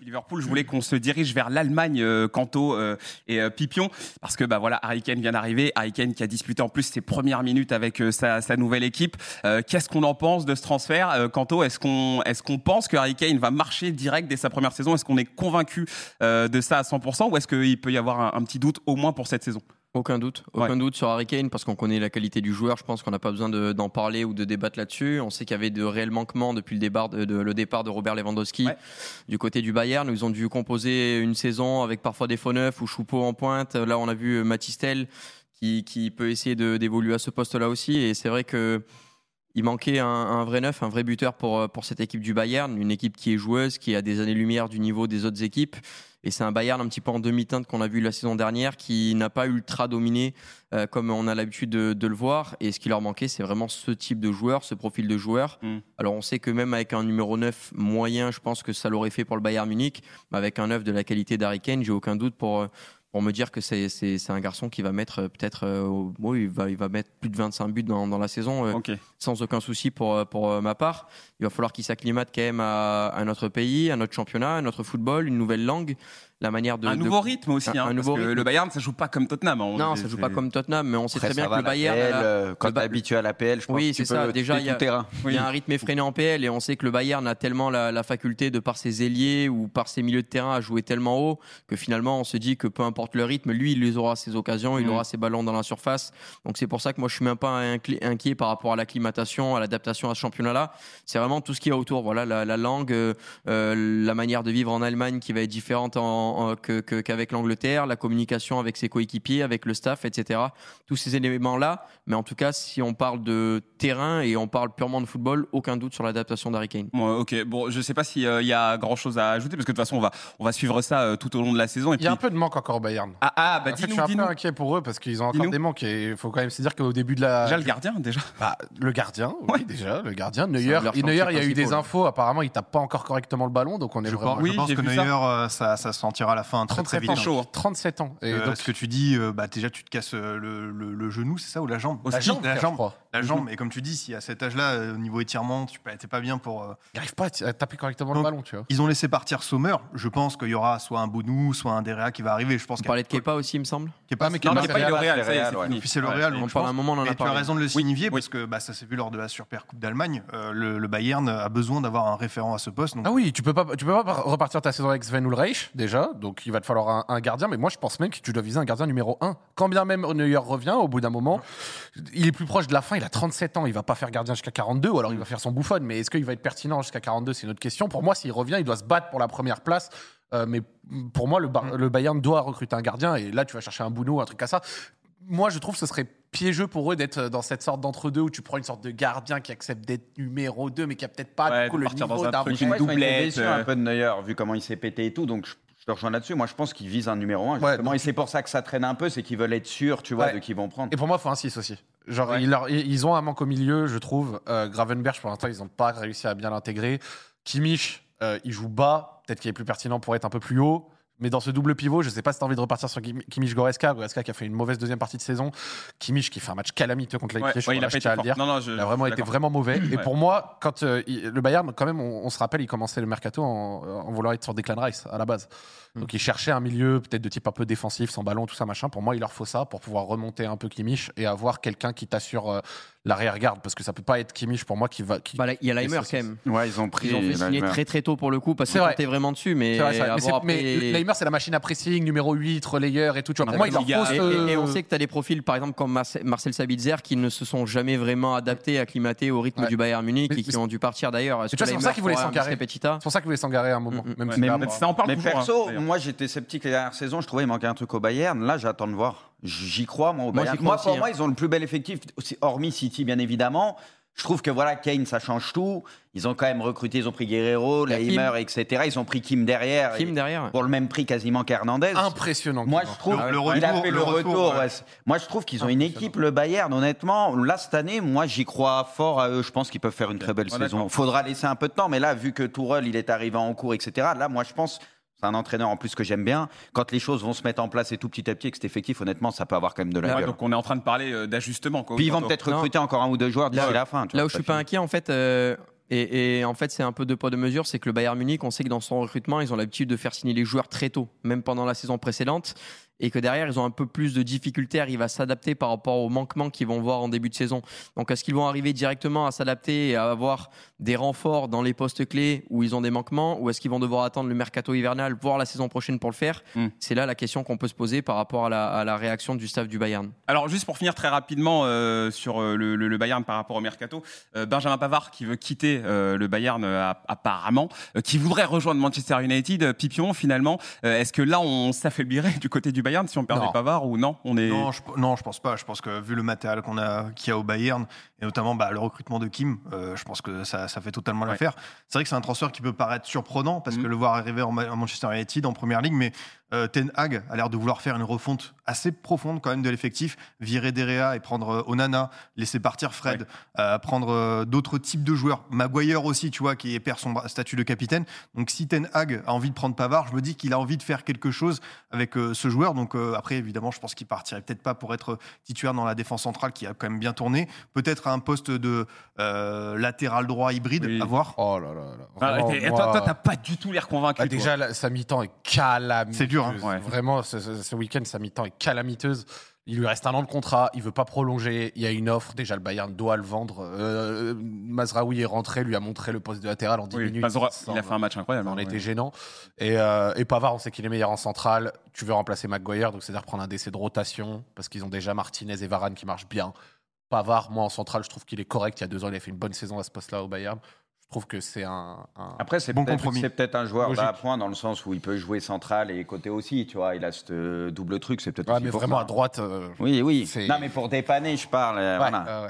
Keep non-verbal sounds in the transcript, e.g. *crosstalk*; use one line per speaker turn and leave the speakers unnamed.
Liverpool, je voulais qu'on se dirige vers l'Allemagne, euh, Canto euh, et euh, Pipion, parce que bah voilà, Harry vient d'arriver, Harry Kane qui a disputé en plus ses premières minutes avec euh, sa, nouvelle équipe. Qu'est-ce qu'on en pense de ce transfert, Canto Est-ce qu'on est-ce qu'on pense que Harry va marcher direct dès sa première saison? Est-ce qu'on est convaincu de ça à 100% ou est-ce qu'il peut y avoir un petit doute au moins pour cette saison?
Aucun doute, aucun
Ouais.
doute sur Harry Kane parce qu'on connaît la qualité du joueur. Je pense qu'on n'a pas besoin de- d'en parler ou de débattre là-dessus. On sait qu'il y avait de réels manquements depuis le départ de, de- le départ de Robert Lewandowski
Ouais.
du côté du Bayern. Ils ont dû composer une saison avec parfois des faux neufs ou Choupeau en pointe. Là, on a vu euh, Matistel qui, qui peut essayer de- d'évoluer à ce poste-là aussi. Et c'est vrai que il manquait un, un vrai neuf, un vrai buteur pour, euh, pour cette équipe du Bayern, une équipe qui est joueuse, qui a des années-lumière du niveau des autres équipes. Et c'est un Bayern un petit peu en demi-teinte qu'on a vu la saison dernière, qui n'a pas ultra dominé euh, comme on a l'habitude de, de le voir. Et ce qui leur manquait, c'est vraiment ce type de joueur, ce profil de joueur.
Mm.
Alors on sait que même avec un numéro 9 moyen, je pense que ça l'aurait fait pour le Bayern Munich. Mais avec un 9 de la qualité d'Harry Kane, j'ai aucun doute pour, euh, pour me dire que c'est un garçon qui va mettre euh, peut-être, euh, au- oui, il va, il va mettre plus de 25 buts dans, dans la saison. euh, sans aucun souci pour, euh, pour euh, ma part. Il va falloir qu'il s'acclimate quand même à, à notre pays, à notre championnat, à notre football, une nouvelle langue, la manière de.
un
de-
nouveau rythme aussi,
un-
hein,
un
parce
nouveau
que
rythme.
le Bayern, ça joue pas comme Tottenham. hein.
Non, ça joue pas comme Tottenham, mais on sait
Après,
très bien que le Bayern. a
PL, euh, quand t'es habitué à la PL, je pense
Oui, c'est ça. Déjà, il y a-
terrain.
Il y a un rythme effréné en PL et on sait que le Bayern a tellement la, la faculté de par ses ailiers ou par ses milieux de terrain à jouer tellement haut que finalement on se dit que peu importe le rythme, lui il les aura ses occasions, il
Mm.
aura ses ballons dans la surface. Donc c'est pour ça que moi je suis même pas inquiet par rapport à l'acclimatation, à l'adaptation à ce championnat-là. C'est vraiment tout ce qu'il y a autour. Voilà la, la langue, euh, euh, la manière de vivre en Allemagne qui va être différente en- en- que- que- qu'avec l'Angleterre, la communication avec ses coéquipiers, avec le staff, etc. Tous ces éléments-là. Mais en tout cas, si on parle de terrain et on parle purement de football, aucun doute sur l'adaptation d'Harry Kane.
Bon, ok, bon, je sais pas s'il y a grand chose à ajouter parce que de toute façon, on va, on va suivre ça euh, tout au long de la saison. Et
Il y a un
puis-
peu de manque encore au Bayern.
Ah, ah, bah
en fait, je suis un peu inquiet pour eux parce qu'ils ont encore
Dis-nous.
des manques et il faut quand même se dire qu'au début de la.
Déjà le gardien, déjà.
Bah, le gardien, oui,
Ouais.
déjà, le gardien.
un
Neuer, il y a eu des infos. Apparemment, il tape pas encore correctement le ballon, donc on est
Je
vraiment.
pense,
Oui,
je pense que Neuer,
ça.
euh, ça, ça se sentira à la fin très très
37
vite.
ans.
hein.
chaud, hein.
37 ans. Et
Euh,
donc,
ce que tu dis, euh, bah, déjà tu te casses euh, le, le- le genou, c'est ça, ou la jambe?
La jambe,
la jambe. La jambe, et comme tu dis, si à cet âge-là, euh, au niveau étirement, tu n'étais pas bien pour. euh,
Il n'arrive pas à taper correctement le ballon, tu vois.
Ils ont laissé partir Sommer. Je pense qu'il y aura soit un Bounou, soit un Derea qui va arriver. Je pense
On
qu'il y a-
parlait de Kepa aussi, il me semble.
Kepa,
Ah, mais Kepa, c'est
au
Real,
c'est.
Puis c'est le. Real.
On parle un moment, on en a
Mais tu as raison de le
Oui,
signifier parce que bah, ça s'est vu lors de la Super Coupe d'Allemagne. Euh, le, le Bayern a besoin d'avoir un référent à ce poste.
Ah oui, tu peux pas, tu peux pas repartir ta saison avec Sven Ulreich, déjà. Donc, il va te falloir un, un gardien. Mais moi, je pense même que tu dois viser un gardien numéro 1. Quand bien même Neuer revient, au bout d'un moment, il est plus proche de la fin. Il a 37 ans. Il va pas faire gardien jusqu'à 42 ou alors il va faire son bouffonne. Mais est-ce qu'il va être pertinent jusqu'à 42 C'est une autre question. Pour moi, s'il revient, il doit se battre pour la première place. Euh, mais pour moi, le, Bar- le Bayern doit recruter un gardien. Et là, tu vas chercher un Bounou, un truc à ça. Moi, je trouve que ce serait piégeux pour eux d'être dans cette sorte d'entre-deux où tu prends une sorte de gardien qui accepte d'être numéro 2, mais qui a peut-être pas
Ouais,
du coup,
de
le niveau
un
d'un
truc, une doublette, euh.
un peu de Neuer, vu comment il s'est pété et tout. Donc, je, je te rejoins là-dessus. Moi, je pense qu'ils visent un numéro 1.
Ouais,
Justement, et c'est pour ça que ça traîne un peu. C'est qu'ils veulent être sûrs, tu vois,
Ouais.
de qui vont prendre.
Et pour moi, il faut un 6 aussi. Genre,
Ouais.
ils, leur- ils ont un manque au milieu, je trouve. Euh, Gravenberch, pour l'instant, ils n'ont pas réussi à bien l'intégrer. Kimmich, euh, il joue bas. Peut-être qu'il est plus pertinent pour être un peu plus haut. Mais dans ce double pivot, je sais pas si tu as envie de repartir sur Kim- Kimmich Goreska. Goreska qui a fait une mauvaise deuxième partie de saison. Kimmich qui fait un match calamiteux contre
Ouais,
l'Autriche.
ouais, il a
à le dire.
Non, non, je-
Il a vraiment été vraiment mauvais. *clears throat* Et
Ouais.
pour moi, quand euh, il- le Bayern, quand même, on, on se rappelle, il commençait le mercato en, en voulant être sur Declan Rice à la base.
Mm.
Donc il cherchait un milieu peut-être de type un peu défensif, sans ballon, tout ça machin. Pour moi, il leur faut ça pour pouvoir remonter un peu Kimmich et avoir quelqu'un qui t'assure euh, l'arrière-garde parce que ça peut pas être Kimmich pour moi qui va. Qui...
Bah, il y a Leimer quand même.
Ouais, ils ont pris.
Ils ont fait signer très très tôt pour le coup parce qu'ils
vrai.
comptaient vraiment dessus. Mais,
C'est vrai, c'est vrai. Mais, c'est-
après-
mais Neymar, c'est la machine à pressing, numéro 8, relayeur et tout. Tu vois. Pour moi, il leur faut
Et,
ce-
et- et on sait que tu as des profils, par exemple, comme Marcel, Marcel Sabitzer, qui ne se sont jamais vraiment adaptés, acclimatés au rythme
Ouais.
du Bayern Munich
Mais-
et qui ont dû partir d'ailleurs.
tu vois, c'est pour ça qu'ils voulaient s'encarrer.
Petita.
C'est pour ça qu'il voulait s'engarer à un moment. Même
Ouais.
si
Mais, ça en parle hein,
perso, moi j'étais sceptique la dernière saison, je trouvais qu'il manquait un truc au Bayern. Là, j'attends de voir. J'y crois, moi, au
Moi,
Bayern.
crois
Moi,
aussi,
pour
hein.
moi, ils ont le plus bel effectif, hormis City, bien évidemment. Je trouve que voilà, Kane, ça change tout. Ils ont quand même recruté, ils ont pris Guerrero, Leimer, etc. Ils ont pris Kim derrière.
Kim derrière.
Pour le même prix quasiment qu'Hernandez.
impressionnant.
Moi, je trouve
Le- le
il a fait le,
le
retour.
retour, ouais.
ouais. Moi, je trouve qu'ils ont une équipe, le Bayern, honnêtement. Là, cette année, moi, j'y crois fort à eux. Je pense qu'ils peuvent faire une très belle
Ouais,
saison. Faudra laisser un peu de temps, mais là, vu que Tourelle, il est arrivé en cours, etc. Là, moi, je pense. C'est un entraîneur en plus que j'aime bien. Quand les choses vont se mettre en place et tout petit à petit, et que c'est effectif, honnêtement, ça peut avoir quand même de la
Ouais,
gueule.
donc on est en train de parler euh, d'ajustement.
Puis ils vont peut-être recruter encore un ou deux joueurs d'ici la fin. tu
Là
vois,
où je suis
pas
inquiet, en fait, euh, Et, et en fait, c'est un peu deux poids deux mesures. C'est que le Bayern Munich, on sait que dans son recrutement, ils ont l'habitude de faire signer les joueurs très tôt, même pendant la saison précédente et que derrière, ils ont un peu plus de difficultés, arrivent à s'adapter par rapport aux manquements qu'ils vont voir en début de saison. Donc, est-ce qu'ils vont arriver directement à s'adapter et à avoir des renforts dans les postes clés où ils ont des manquements, ou est-ce qu'ils vont devoir attendre le mercato hivernal, voire la saison prochaine pour le faire?
Mm.
C'est là la question qu'on peut se poser par rapport à la, à la réaction du staff du Bayern.
Alors juste pour finir très rapidement euh, sur euh, le, le- le Bayern par rapport au mercato, euh, Benjamin Pavard qui veut quitter euh, le Bayern app- apparemment, qui voudrait rejoindre Manchester United, Pipion finalement, est-ce que là on s'affaiblirait *laughs* du côté du Bayern si on perdait
Non.
Pavard ou non On est
Non, je, non, je pense pas. Je pense que vu le matériel qu'on a, qu'il y a au Bayern, et notamment bah, le recrutement de Kim, euh, je pense que ça, ça fait totalement
Ouais.
l'affaire. C'est vrai que c'est un transfert qui peut paraître surprenant parce
Mhm.
que le voir arriver en, Ma- en Manchester United en première ligue, mais euh, Ten Hag a l'air de vouloir faire une refonte assez profonde quand même de l'effectif, virer Derea et prendre euh, Onana, laisser partir Fred, euh, prendre euh, d'autres types de joueurs. Maguire aussi, tu vois, qui perd son statut de capitaine. Donc si Ten Hag a envie de prendre Pavard, je me dis qu'il a envie de faire quelque chose avec euh, ce joueur. Donc euh, après, évidemment, je pense qu'il partirait peut-être pas pour être titulaire dans la défense centrale qui a quand même bien tourné. Peut-être à un poste de euh, latéral droit hybride,
Oui.
à voir.
Oh là là là.
Ah,
moi-
toi, t'as pas du tout l'air convaincu.
Bah, déjà, sa mi-temps est calamiteuse.
C'est dur, hein.
Ouais.
Vraiment, ce, ce- ce week-end, sa mi-temps est calamiteuse. Il lui reste un an de contrat, il veut pas prolonger. Il y a une offre. Déjà, le Bayern doit le vendre. Euh, Mazraoui est rentré, lui a montré le poste de latéral en 10
Oui,
minutes.
Mazora- il a fait un match incroyable.
on
hein,
était gênant. Et, euh, et Pavard, on sait qu'il est meilleur en centrale. Tu veux remplacer Maguire, donc c'est-à-dire prendre un décès de rotation, parce qu'ils ont déjà Martinez et Varane qui marchent bien. Pavard, moi en centrale, je trouve qu'il est correct. Il y a deux ans, il a fait une bonne saison à ce poste-là au Bayern. Je trouve que c'est un, un-
Après, c'est
Bon
peut-être
compromis.
c'est peut-être un joueur
Logique.
d'appoint dans le sens où il peut jouer central et côté aussi. Tu vois, il a ce double truc. C'est peut-être
Ouais, mais vraiment
ça.
à droite. euh,
Oui, oui.
C'est-
Non, mais pour dépanner, je parle. euh,
ouais,
voilà.
ouais.